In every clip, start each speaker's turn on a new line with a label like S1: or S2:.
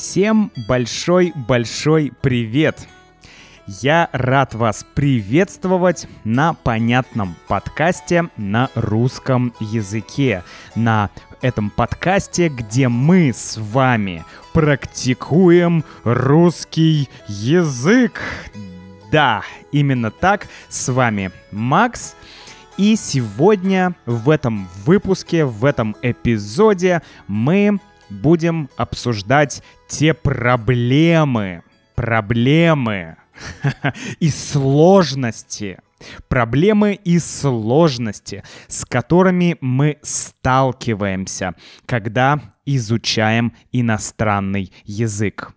S1: Всем большой-большой привет! Я рад вас приветствовать на понятном подкасте на русском языке. На этом подкасте, где мы с вами практикуем русский язык. Да, именно так. С вами Макс. И сегодня в этом выпуске, в этом эпизоде мы будем обсуждать те проблемы, проблемы и сложности, проблемы и сложности, с которыми мы сталкиваемся, когда изучаем иностранный язык.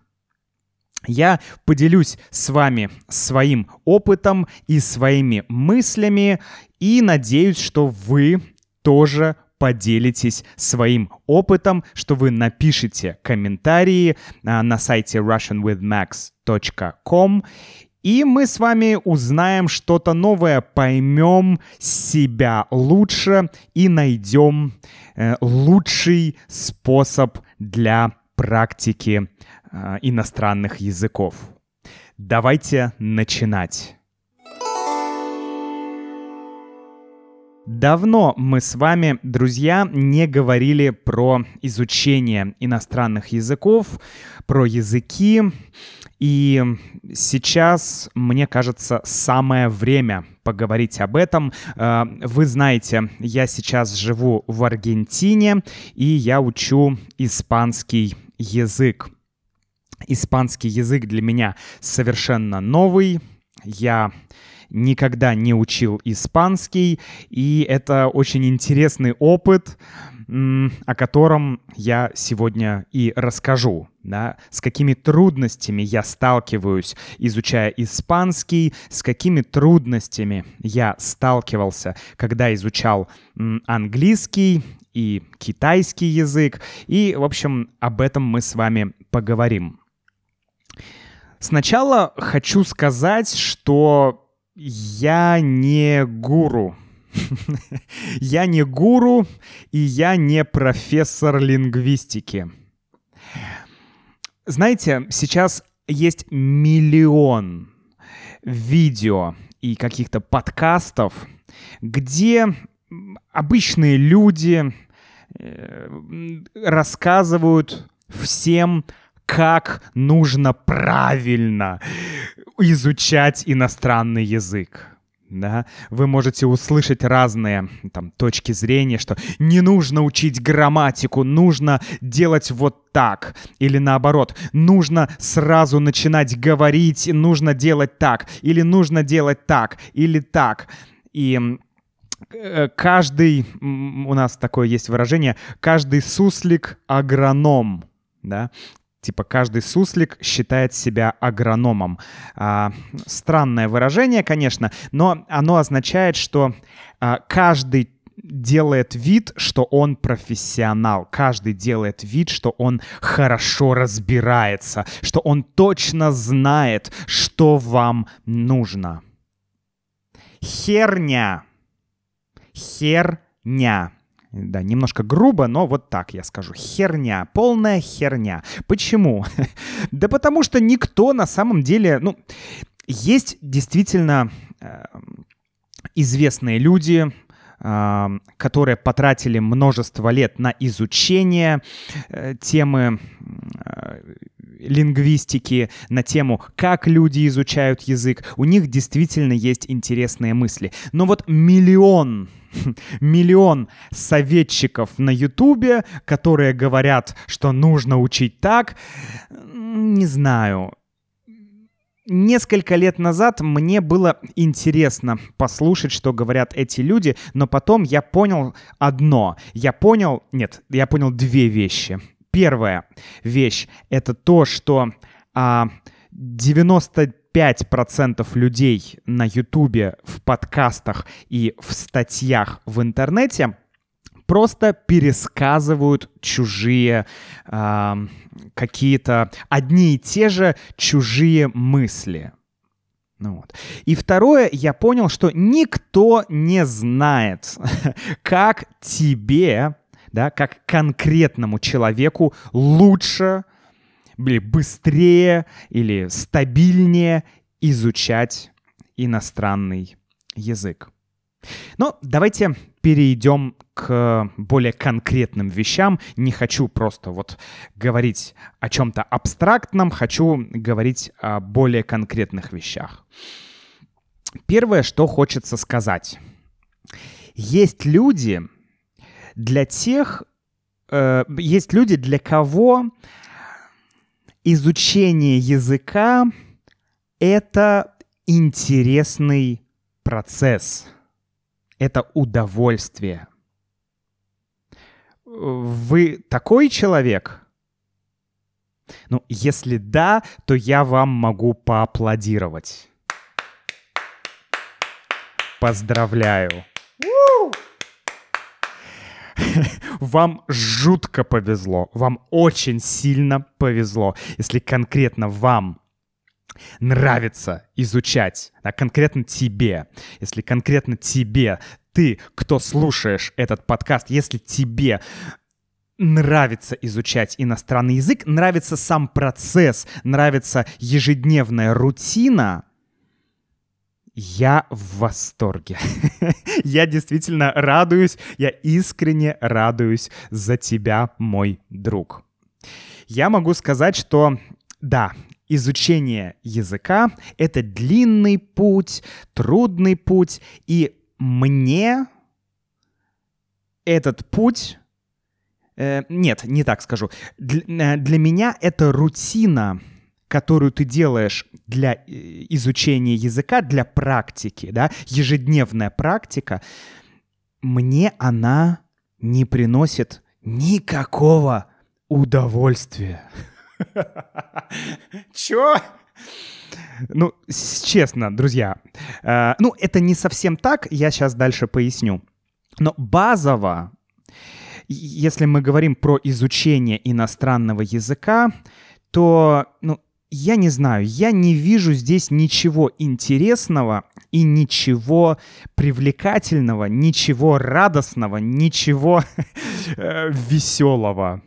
S1: Я поделюсь с вами своим опытом и своими мыслями и надеюсь, что вы тоже поделитесь своим опытом, что вы напишите комментарии а, на сайте russianwithmax.com и мы с вами узнаем что-то новое, поймем себя лучше и найдем э, лучший способ для практики э, иностранных языков. Давайте начинать. Давно мы с вами, друзья, не говорили про изучение иностранных языков, про языки. И сейчас, мне кажется, самое время поговорить об этом. Э, вы знаете, я сейчас живу в Аргентине, и я учу испанский язык. Испанский язык для меня совершенно новый. Я никогда не учил испанский, и это очень интересный опыт, о котором я сегодня и расскажу. Да, с какими трудностями я сталкиваюсь, изучая испанский, с какими трудностями я сталкивался, когда изучал английский и китайский язык. И, в общем, об этом мы с вами поговорим. Сначала хочу сказать, что я не гуру. я не гуру, и я не профессор лингвистики. Знаете, сейчас есть миллион видео и каких-то подкастов, где обычные люди э, рассказывают всем, как нужно правильно изучать иностранный язык. Да, вы можете услышать разные там, точки зрения, что не нужно учить грамматику, нужно делать вот так. Или наоборот, нужно сразу начинать говорить, нужно делать так. Или нужно делать так, или так. И э, каждый, у нас такое есть выражение, каждый суслик агроном. Да? Типа каждый суслик считает себя агрономом. А, странное выражение, конечно, но оно означает, что а, каждый делает вид, что он профессионал. Каждый делает вид, что он хорошо разбирается, что он точно знает, что вам нужно. Херня. Херня. Да, немножко грубо, но вот так я скажу. Херня, полная херня. Почему? да потому что никто на самом деле, ну, есть действительно э, известные люди, э, которые потратили множество лет на изучение э, темы э, лингвистики, на тему, как люди изучают язык. У них действительно есть интересные мысли. Но вот миллион миллион советчиков на Ютубе, которые говорят, что нужно учить так. Не знаю. Несколько лет назад мне было интересно послушать, что говорят эти люди, но потом я понял одно. Я понял, нет, я понял две вещи. Первая вещь — это то, что а, 90 5% людей на Ютубе, в подкастах и в статьях в интернете просто пересказывают чужие э, какие-то одни и те же чужие мысли. Ну вот. И второе, я понял, что никто не знает, как тебе, да, как конкретному человеку лучше или быстрее или стабильнее изучать иностранный язык. Но давайте перейдем к более конкретным вещам. Не хочу просто вот говорить о чем-то абстрактном, хочу говорить о более конкретных вещах. Первое, что хочется сказать. Есть люди для тех, э, есть люди, для кого изучение языка — это интересный процесс, это удовольствие. Вы такой человек? Ну, если да, то я вам могу поаплодировать. Поздравляю. Вам жутко повезло. Вам очень сильно повезло. Если конкретно вам нравится изучать, а конкретно тебе, если конкретно тебе, ты, кто слушаешь этот подкаст, если тебе нравится изучать иностранный язык, нравится сам процесс, нравится ежедневная рутина, я в восторге. я действительно радуюсь, я искренне радуюсь за тебя, мой друг. Я могу сказать, что да, изучение языка — это длинный путь, трудный путь, и мне этот путь... Э, нет, не так скажу. Для, э, для меня это рутина — которую ты делаешь для э, изучения языка, для практики, да, ежедневная практика, мне она не приносит никакого удовольствия. Чё? Ну, честно, друзья, э, ну, это не совсем так, я сейчас дальше поясню. Но базово, если мы говорим про изучение иностранного языка, то, ну, я не знаю, я не вижу здесь ничего интересного и ничего привлекательного, ничего радостного, ничего э, веселого.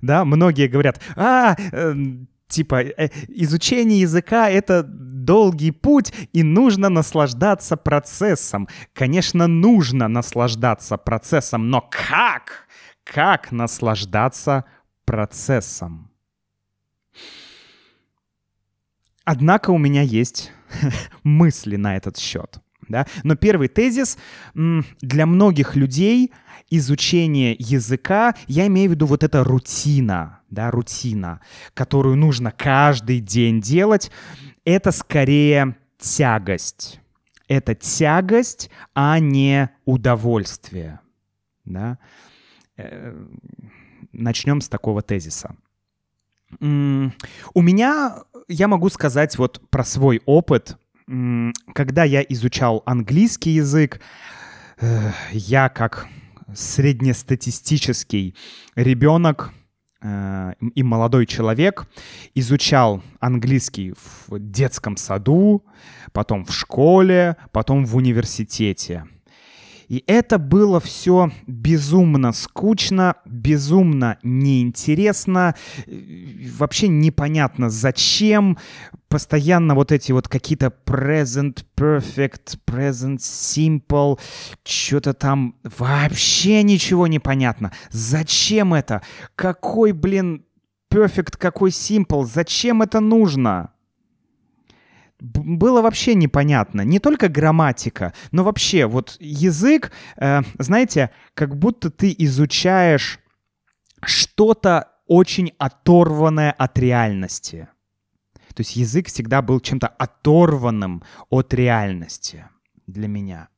S1: Да, многие говорят, а, э, типа, э, изучение языка — это долгий путь, и нужно наслаждаться процессом. Конечно, нужно наслаждаться процессом, но как? Как наслаждаться процессом? Однако у меня есть мысли на этот счет. Да? Но первый тезис для многих людей изучение языка, я имею в виду вот эта рутина, да, рутина, которую нужно каждый день делать, это скорее тягость. Это тягость, а не удовольствие. Да? Э, начнем с такого тезиса. У меня, я могу сказать вот про свой опыт. Когда я изучал английский язык, э, я как среднестатистический ребенок э, и молодой человек изучал английский в детском саду, потом в школе, потом в университете. И это было все безумно скучно, безумно неинтересно, вообще непонятно зачем. Постоянно вот эти вот какие-то present perfect, present simple, что-то там вообще ничего не понятно. Зачем это? Какой, блин, perfect, какой simple? Зачем это нужно? Было вообще непонятно. Не только грамматика, но вообще вот язык, э, знаете, как будто ты изучаешь что-то очень оторванное от реальности. То есть язык всегда был чем-то оторванным от реальности для меня.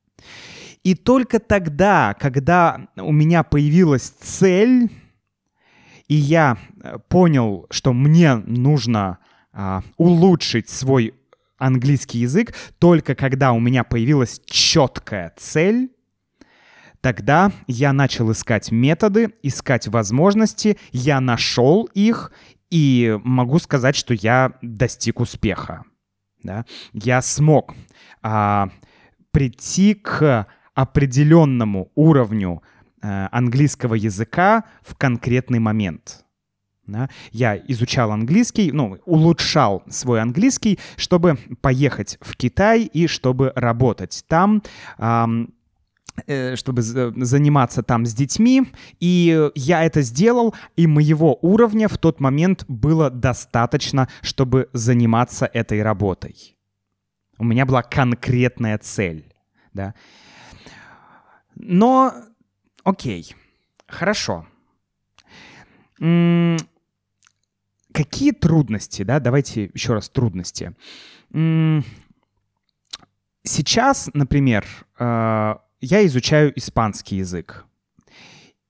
S1: И только тогда, когда у меня появилась цель, и я э, понял, что мне нужно а, улучшить свой английский язык только когда у меня появилась четкая цель, Тогда я начал искать методы, искать возможности, я нашел их, и могу сказать, что я достиг успеха. Да? Я смог а, прийти к определенному уровню а, английского языка в конкретный момент. Да? Я изучал английский, ну, улучшал свой английский, чтобы поехать в Китай и чтобы работать там. Эм, чтобы заниматься там с детьми, и я это сделал, и моего уровня в тот момент было достаточно, чтобы заниматься этой работой. У меня была конкретная цель, да. Но, окей, хорошо. Какие трудности, да, давайте еще раз трудности. Сейчас, например, э, я изучаю испанский язык.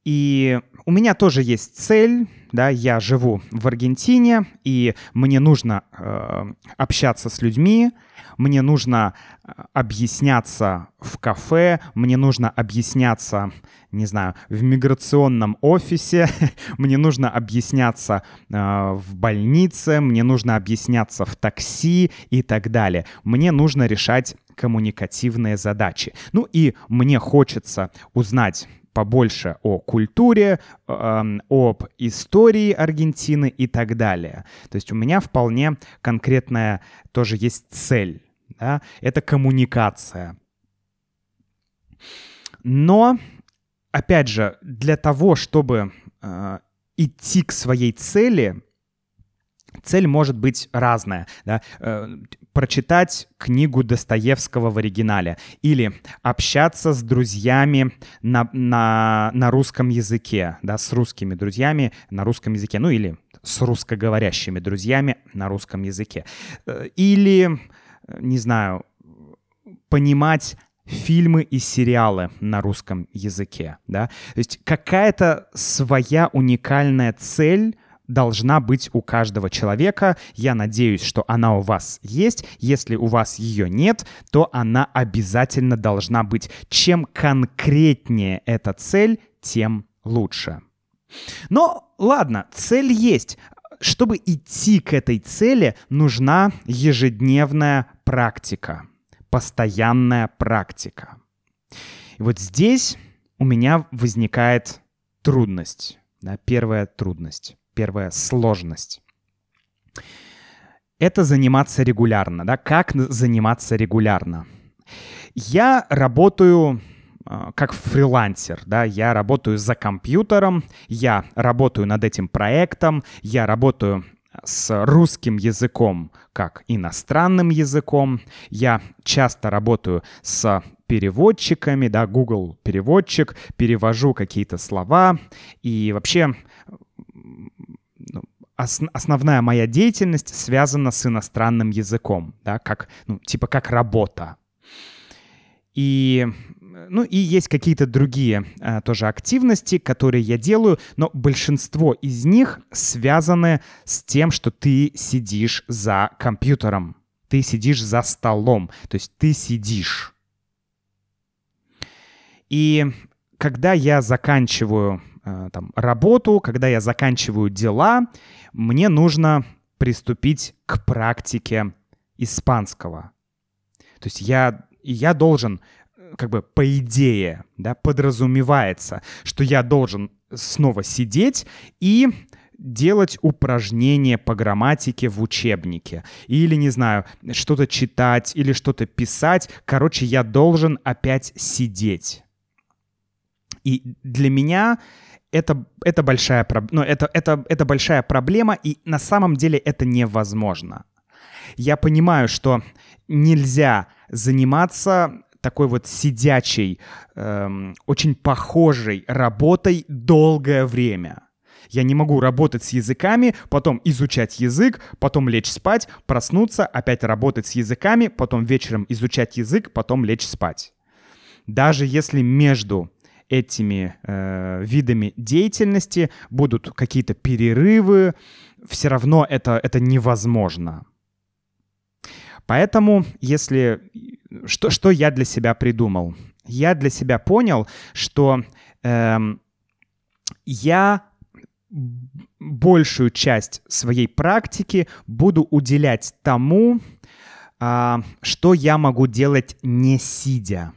S1: И у меня тоже есть цель, да, я живу в Аргентине, и мне нужно э, общаться с людьми, мне нужно э, объясняться в кафе, мне нужно объясняться, не знаю, в миграционном офисе, мне нужно объясняться э, в больнице, мне нужно объясняться в такси и так далее. Мне нужно решать коммуникативные задачи. Ну и мне хочется узнать побольше о культуре, э, об истории Аргентины и так далее. То есть у меня вполне конкретная тоже есть цель. Да? Это коммуникация. Но, опять же, для того, чтобы э, идти к своей цели, цель может быть разная. Да? Э, прочитать книгу Достоевского в оригинале или общаться с друзьями на, на, на русском языке, да, с русскими друзьями на русском языке, ну или с русскоговорящими друзьями на русском языке. Э, или, не знаю, понимать фильмы и сериалы на русском языке, да, то есть какая-то своя уникальная цель должна быть у каждого человека. Я надеюсь, что она у вас есть. Если у вас ее нет, то она обязательно должна быть. Чем конкретнее эта цель, тем лучше. Но ладно, цель есть. Чтобы идти к этой цели, нужна ежедневная практика, постоянная практика. И вот здесь у меня возникает трудность. Да, первая трудность первая сложность. Это заниматься регулярно, да? Как заниматься регулярно? Я работаю э, как фрилансер, да, я работаю за компьютером, я работаю над этим проектом, я работаю с русским языком как иностранным языком. Я часто работаю с переводчиками, да, Google переводчик, перевожу какие-то слова. И вообще ос- основная моя деятельность связана с иностранным языком, да, как, ну, типа как работа. И, ну, и есть какие-то другие а, тоже активности, которые я делаю, но большинство из них связаны с тем, что ты сидишь за компьютером, ты сидишь за столом, то есть ты сидишь. И когда я заканчиваю там, работу, когда я заканчиваю дела, мне нужно приступить к практике испанского. То есть я, я должен, э, как бы по идее, да, подразумевается, что я должен снова сидеть и делать упражнения по грамматике в учебнике. Или, не знаю, что-то читать или что-то писать. Короче, я должен опять сидеть. И для меня это, это, большая, ну, это, это, это большая проблема, и на самом деле это невозможно. Я понимаю, что нельзя заниматься такой вот сидячей, эм, очень похожей работой долгое время. Я не могу работать с языками, потом изучать язык, потом лечь спать, проснуться, опять работать с языками, потом вечером изучать язык, потом лечь спать. Даже если между этими э, видами деятельности, будут какие-то перерывы, все равно это, это невозможно. Поэтому, если... Что, что я для себя придумал? Я для себя понял, что э, я большую часть своей практики буду уделять тому, э, что я могу делать не сидя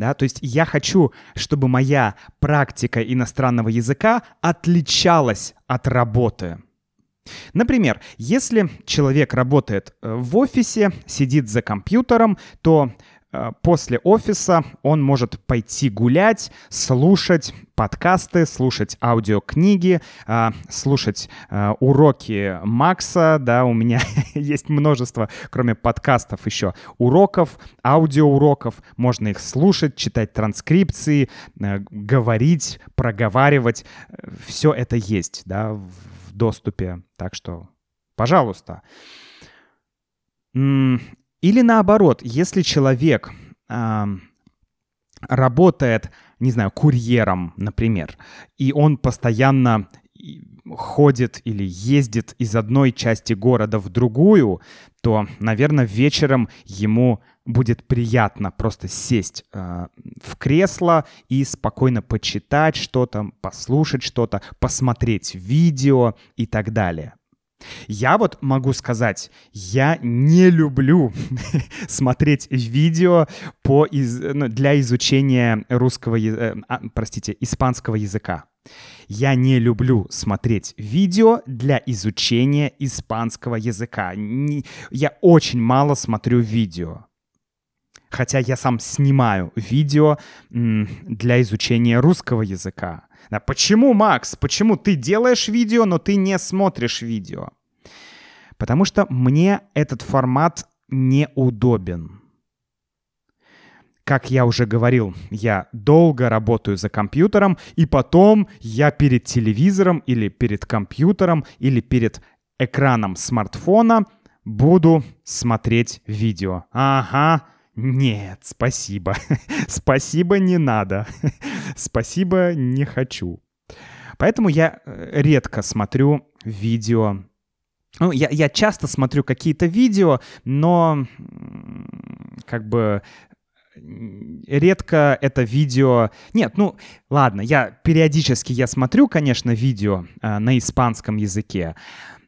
S1: Да? То есть я хочу, чтобы моя практика иностранного языка отличалась от работы. Например, если человек работает э, в офисе, сидит за компьютером, то после офиса он может пойти гулять, слушать подкасты, слушать аудиокниги, э, слушать э, уроки Макса, да, у меня есть множество, кроме подкастов еще, уроков, аудиоуроков, можно их слушать, читать транскрипции, говорить, проговаривать, все это есть, да, в доступе, так что, пожалуйста. Или наоборот, если человек э, работает, не знаю, курьером, например, и он постоянно ходит или ездит из одной части города в другую, то, наверное, вечером ему будет приятно просто сесть э, в кресло и спокойно почитать что-то, послушать что-то, посмотреть видео и так далее. Я вот могу сказать, я не люблю смотреть видео по из, ну, для изучения русского, э, а, простите, испанского языка. Я не люблю смотреть видео для изучения испанского языка. Не, я очень мало смотрю видео. Хотя я сам снимаю видео для изучения русского языка. Да, почему, Макс? Почему ты делаешь видео, но ты не смотришь видео? Потому что мне этот формат неудобен. Как я уже говорил, я долго работаю за компьютером, и потом я перед телевизором или перед компьютером или перед экраном смартфона буду смотреть видео. Ага, нет, спасибо. спасибо не надо. спасибо не хочу. Поэтому я э, редко смотрю видео. Ну, я, я часто смотрю какие-то видео, но как бы редко это видео... Нет, ну, ладно, я периодически я смотрю, конечно, видео э, на испанском языке,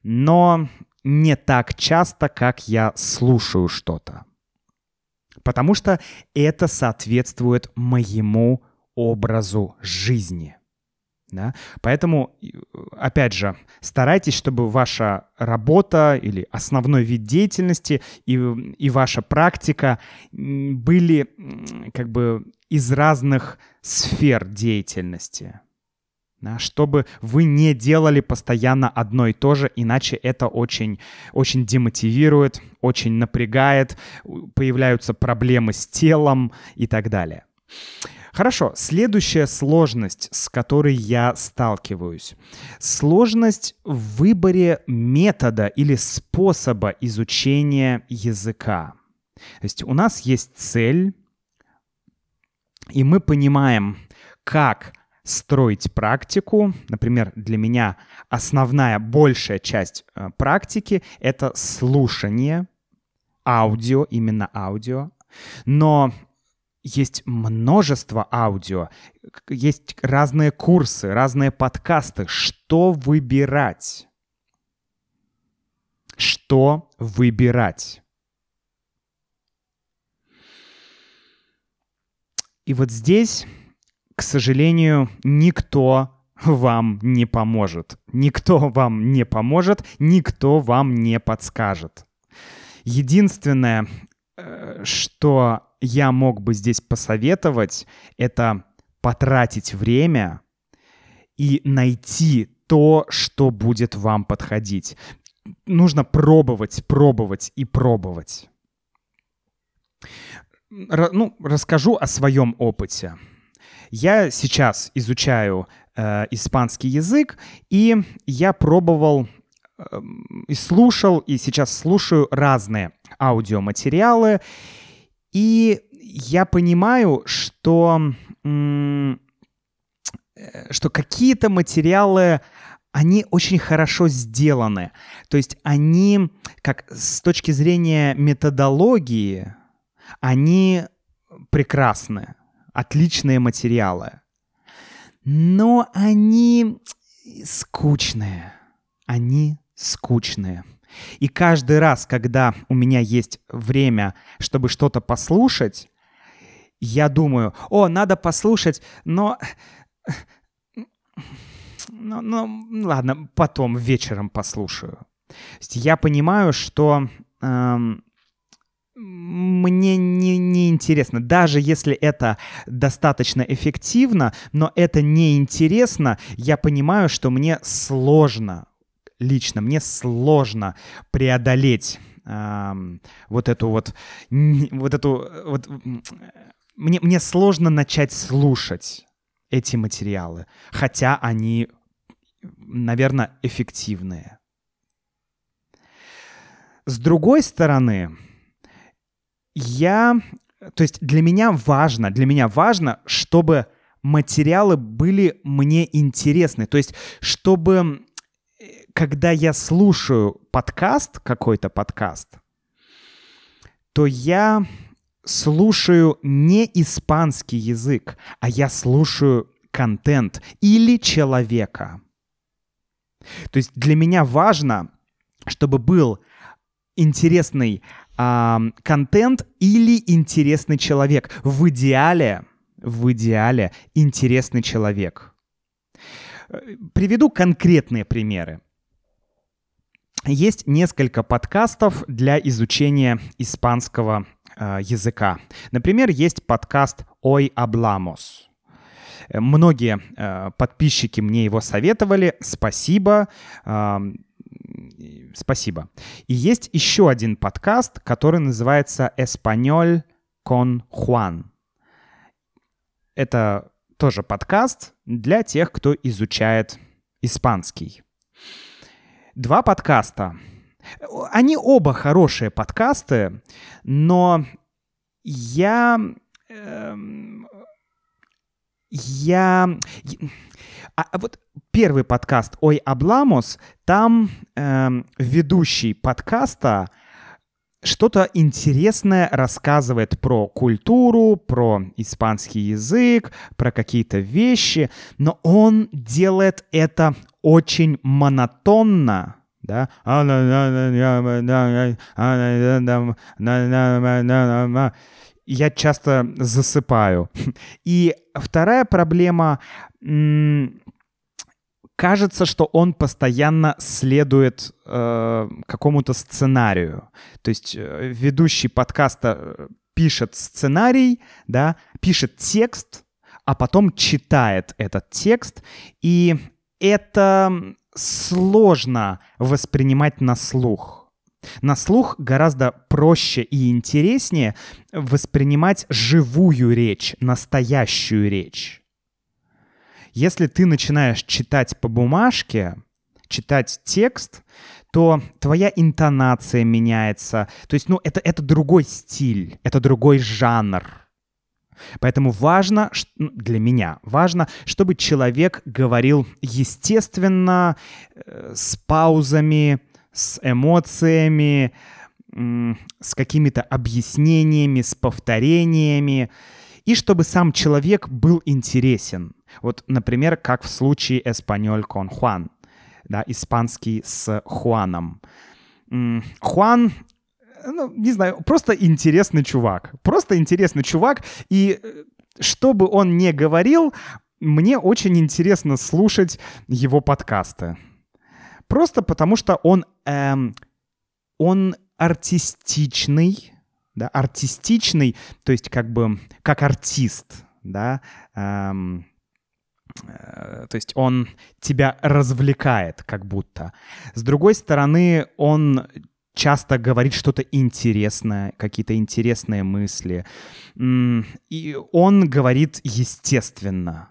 S1: но не так часто, как я слушаю что-то потому что это соответствует моему образу жизни. Да? Поэтому, опять же, старайтесь, чтобы ваша работа или основной вид деятельности и, и ваша практика были как бы из разных сфер деятельности чтобы вы не делали постоянно одно и то же, иначе это очень, очень демотивирует, очень напрягает, появляются проблемы с телом и так далее. Хорошо, следующая сложность, с которой я сталкиваюсь. Сложность в выборе метода или способа изучения языка. То есть у нас есть цель, и мы понимаем, как строить практику. Например, для меня основная большая часть э, практики — это слушание, аудио, именно аудио. Но есть множество аудио, есть разные курсы, разные подкасты. Что выбирать? Что выбирать? И вот здесь к сожалению, никто вам не поможет. Никто вам не поможет, никто вам не подскажет. Единственное, э, что я мог бы здесь посоветовать, это потратить время и найти то, что будет вам подходить. Нужно пробовать, пробовать и пробовать. Ну, расскажу о своем опыте. Я сейчас изучаю э, испанский язык, и я пробовал э, и слушал, и сейчас слушаю разные аудиоматериалы, и я понимаю, что, э, что какие-то материалы они очень хорошо сделаны. То есть они, как с точки зрения методологии, они прекрасны отличные материалы. Но они скучные. Они скучные. И каждый раз, когда у меня есть время, чтобы что-то послушать, я думаю, о, надо послушать, но... Ну, ну ладно, потом вечером послушаю. Я понимаю, что эм, мне не, не интересно. Даже если это достаточно эффективно, но это не интересно, я понимаю, что мне сложно, лично мне сложно преодолеть вот эту вот, вот эту вот мне, мне сложно начать слушать эти материалы, хотя они, наверное, эффективные. С другой стороны, я, то есть для меня важно, для меня важно, чтобы материалы были мне интересны, то есть чтобы э, когда я слушаю подкаст, какой-то подкаст, то я слушаю не испанский язык, а я слушаю контент или человека. То есть для меня важно, чтобы был интересный э, контент или интересный человек. В идеале, в идеале интересный человек. Приведу конкретные примеры. Есть несколько подкастов для изучения испанского э, языка. Например, есть подкаст «Ой, обламос». Многие э, подписчики мне его советовали. Спасибо. Э, спасибо. И есть еще один подкаст, который называется «Эспаньоль кон Хуан». Это тоже подкаст для тех, кто изучает испанский. Два подкаста они оба хорошие подкасты, но я... Э, я... А, а вот первый подкаст «Ой, Обламус», там э, ведущий подкаста что-то интересное рассказывает про культуру, про испанский язык, про какие-то вещи, но он делает это очень монотонно, да, я часто засыпаю. И вторая проблема, кажется, что он постоянно следует э, какому-то сценарию. То есть э, ведущий подкаста э, пишет сценарий, да, пишет текст, а потом читает этот текст, и это сложно воспринимать на слух. На слух гораздо проще и интереснее воспринимать живую речь, настоящую речь. Если ты начинаешь читать по бумажке, читать текст, то твоя интонация меняется. То есть, ну, это, это другой стиль, это другой жанр. Поэтому важно, ну, для меня важно, чтобы человек говорил естественно, э, с паузами, с эмоциями, с какими-то объяснениями, с повторениями, и чтобы сам человек был интересен. Вот, например, как в случае «Эспаньоль кон Хуан», да, испанский с Хуаном. Хуан ну, не знаю, просто интересный чувак. Просто интересный чувак. И э, что бы он ни говорил, мне очень интересно слушать его подкасты. Просто потому что он, эм, он артистичный, да, артистичный, то есть как бы как артист, да, эм, э, то есть он тебя развлекает как будто. С другой стороны, он часто говорит что-то интересное, какие-то интересные мысли. И он говорит естественно.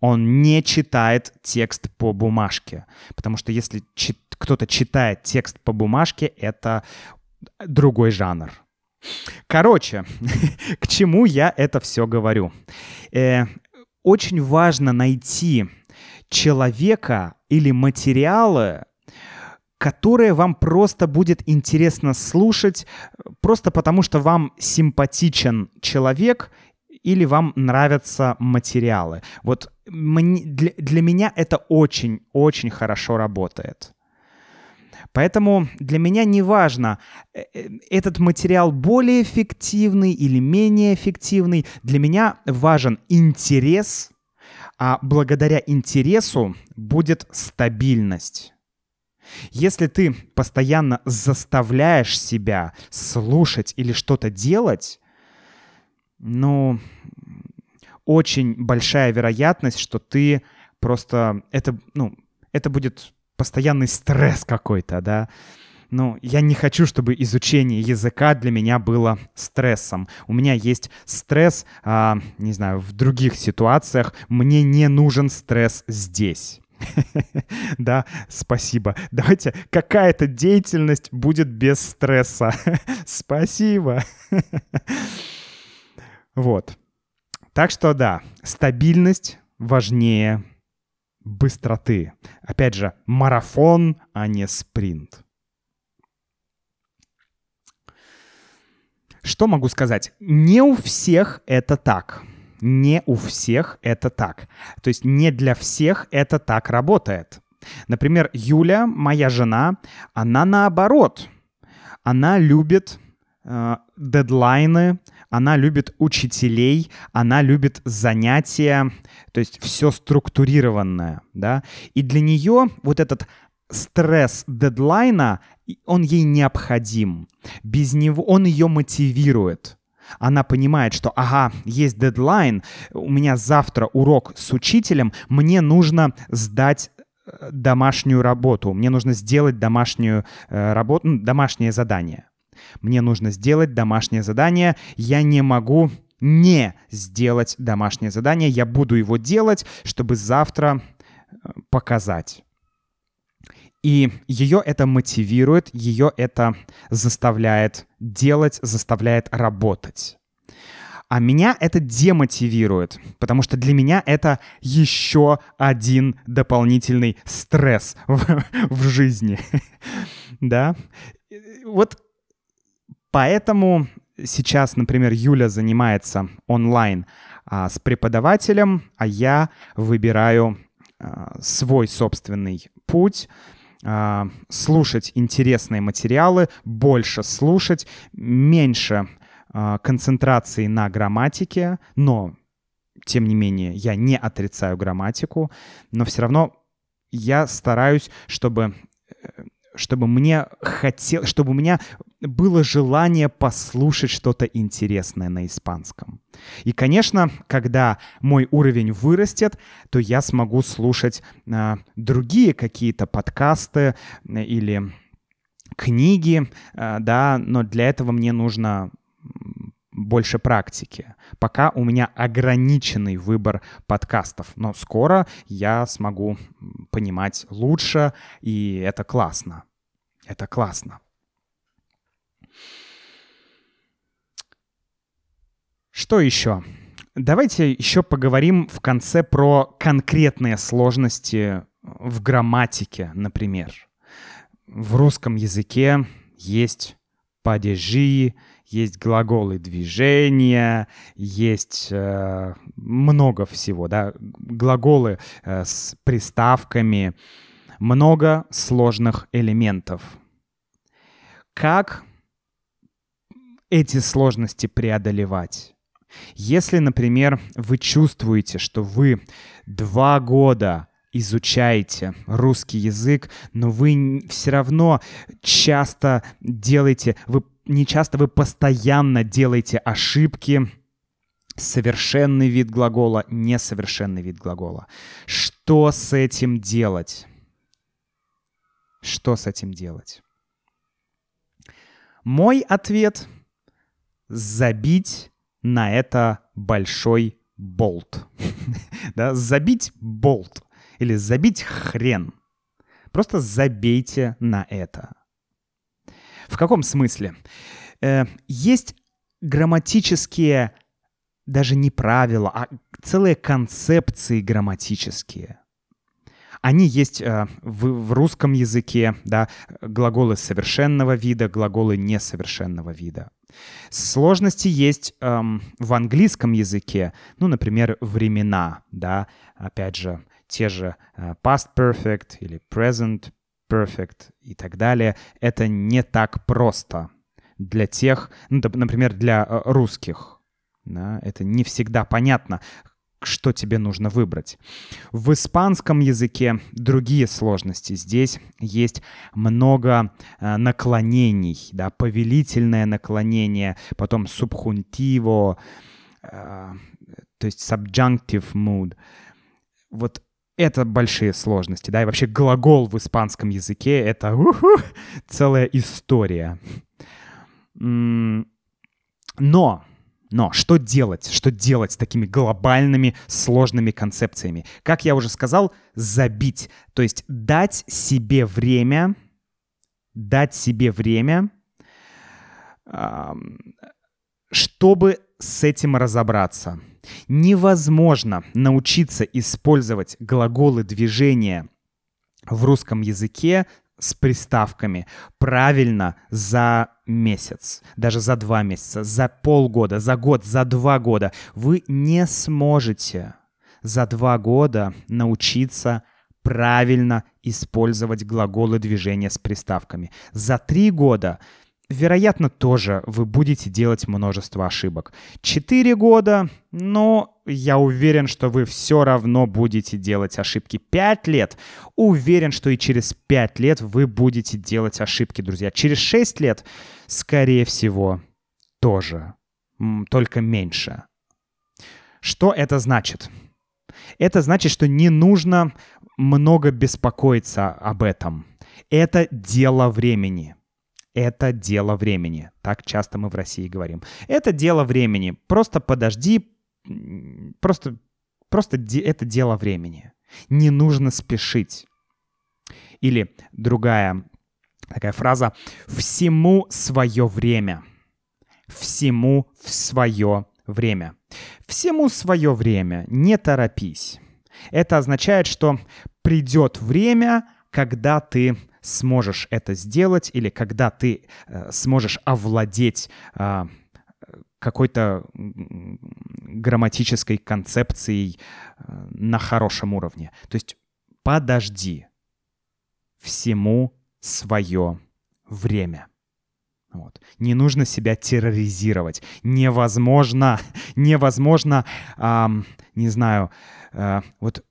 S1: Он не читает текст по бумажке. Потому что если чит кто-то читает текст по бумажке, это другой жанр. Короче, к чему я это все говорю? Э, очень важно найти человека или материалы, которые вам просто будет интересно слушать, просто потому что вам симпатичен человек или вам нравятся материалы. Вот мне, для, для меня это очень-очень хорошо работает. Поэтому для меня не важно, э, э, этот материал более эффективный или менее эффективный. Для меня важен интерес, а благодаря интересу будет стабильность. Если ты постоянно заставляешь себя слушать или что-то делать, ну, очень большая вероятность, что ты просто это, ну, это будет постоянный стресс какой-то, да. Ну, я не хочу, чтобы изучение языка для меня было стрессом. У меня есть стресс, а, не знаю, в других ситуациях. Мне не нужен стресс здесь. Да, спасибо. Давайте какая-то деятельность будет без стресса. Спасибо. Вот. Так что да, стабильность важнее быстроты. Опять же, марафон, а не спринт. Что могу сказать? Не у всех это так. Не у всех это так. То есть не для всех это так работает. Например, Юля, моя жена, она наоборот. Она любит э, дедлайны, она любит учителей, она любит занятия, то есть все структурированное, да. И для нее вот этот стресс дедлайна, он ей необходим. Без него он ее мотивирует. Она понимает, что, ага, есть дедлайн, у меня завтра урок с учителем, мне нужно сдать э, домашнюю работу, мне нужно сделать домашнюю э, работу, домашнее задание. Мне нужно сделать домашнее задание. Я не могу не сделать домашнее задание. Я буду его делать, чтобы завтра э, показать. И ее это мотивирует, ее это заставляет делать, заставляет работать. А меня это демотивирует, потому что для меня это еще один дополнительный стресс в, в жизни. да? Вот Поэтому сейчас, например, Юля занимается онлайн а, с преподавателем, а я выбираю а, свой собственный путь, а, слушать интересные материалы, больше слушать, меньше а, концентрации на грамматике, но тем не менее я не отрицаю грамматику, но все равно я стараюсь, чтобы э, чтобы мне хотел, чтобы у меня было желание послушать что-то интересное на испанском. И, конечно, когда мой уровень вырастет, то я смогу слушать э, другие какие-то подкасты э, или книги, э, да, но для этого мне нужно больше практики. Пока у меня ограниченный выбор подкастов, но скоро я смогу понимать лучше, и это классно. Это классно. Что еще? Давайте еще поговорим в конце про конкретные сложности в грамматике, например. В русском языке есть падежи, есть глаголы движения, есть э, много всего, да, глаголы э, с приставками, много сложных элементов. Как эти сложности преодолевать? Если, например, вы чувствуете, что вы два года изучаете русский язык, но вы все равно часто делаете, вы не часто, вы постоянно делаете ошибки, совершенный вид глагола, несовершенный вид глагола. Что с этим делать? Что с этим делать? Мой ответ — забить на это большой болт. да, забить болт или забить хрен. Просто забейте на это. В каком смысле? Э, есть грамматические даже не правила, а целые концепции грамматические. Они есть э, в, в русском языке, да, глаголы совершенного вида, глаголы несовершенного вида. Сложности есть эм, в английском языке, ну, например, времена, да, опять же, те же э, past perfect или present perfect и так далее, это не так просто для тех, ну, например, для э, русских. Да, это не всегда понятно, что тебе нужно выбрать. В испанском языке другие сложности. Здесь есть много э, наклонений, да, повелительное наклонение, потом субхунтиво, э, то есть subjunctive mood. Вот это большие сложности, да, и вообще глагол в испанском языке — это уху, целая история. Но но что делать? Что делать с такими глобальными сложными концепциями? Как я уже сказал, забить. То есть дать себе время, дать себе время, чтобы с этим разобраться. Невозможно научиться использовать глаголы движения в русском языке с приставками правильно за месяц, даже за два месяца, за полгода, за год, за два года. Вы не сможете за два года научиться правильно использовать глаголы движения с приставками. За три года вероятно, тоже вы будете делать множество ошибок. Четыре года, но я уверен, что вы все равно будете делать ошибки. Пять лет, уверен, что и через пять лет вы будете делать ошибки, друзья. Через шесть лет, скорее всего, тоже, только меньше. Что это значит? Это значит, что не нужно много беспокоиться об этом. Это дело времени это дело времени. Так часто мы в России говорим. Это дело времени. Просто подожди, просто, просто это дело времени. Не нужно спешить. Или другая такая фраза «всему свое время». Всему в свое время. Всему свое время, не торопись. Это означает, что придет время, когда ты сможешь это сделать или когда ты э, сможешь овладеть э, какой-то грамматической концепцией э, на хорошем уровне. То есть подожди. Всему свое время. Вот. Не нужно себя терроризировать. Невозможно, невозможно, эм, не знаю, э, вот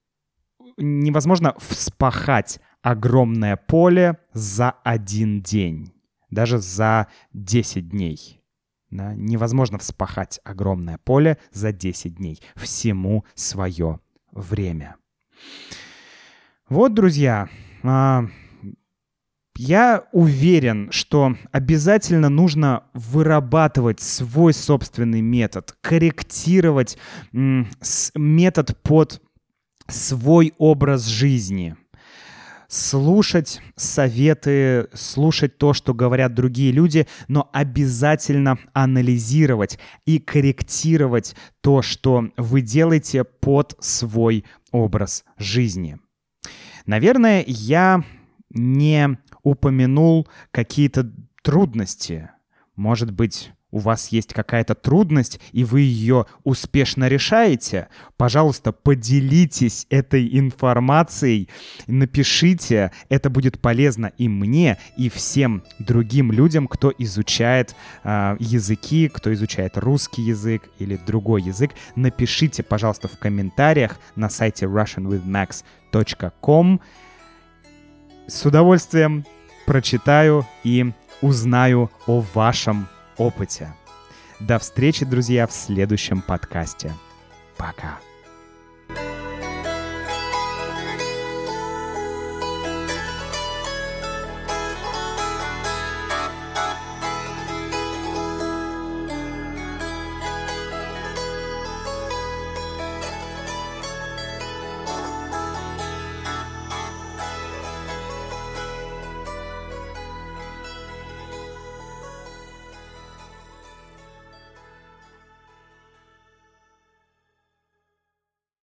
S1: невозможно вспахать огромное поле за один день, даже за 10 дней. Да? Невозможно вспахать огромное поле за 10 дней. Всему свое время. Вот, друзья, а, я уверен, что обязательно нужно вырабатывать свой собственный метод, корректировать метод под свой образ жизни – слушать советы, слушать то, что говорят другие люди, но обязательно анализировать и корректировать то, что вы делаете под свой образ жизни. Наверное, я не упомянул какие-то трудности. Может быть, у вас есть какая-то трудность, и вы ее успешно решаете, пожалуйста, поделитесь этой информацией, напишите, это будет полезно и мне, и всем другим людям, кто изучает э, языки, кто изучает русский язык или другой язык. Напишите, пожалуйста, в комментариях на сайте russianwithmax.com. С удовольствием прочитаю и узнаю о вашем опыте. До встречи, друзья, в следующем подкасте. Пока.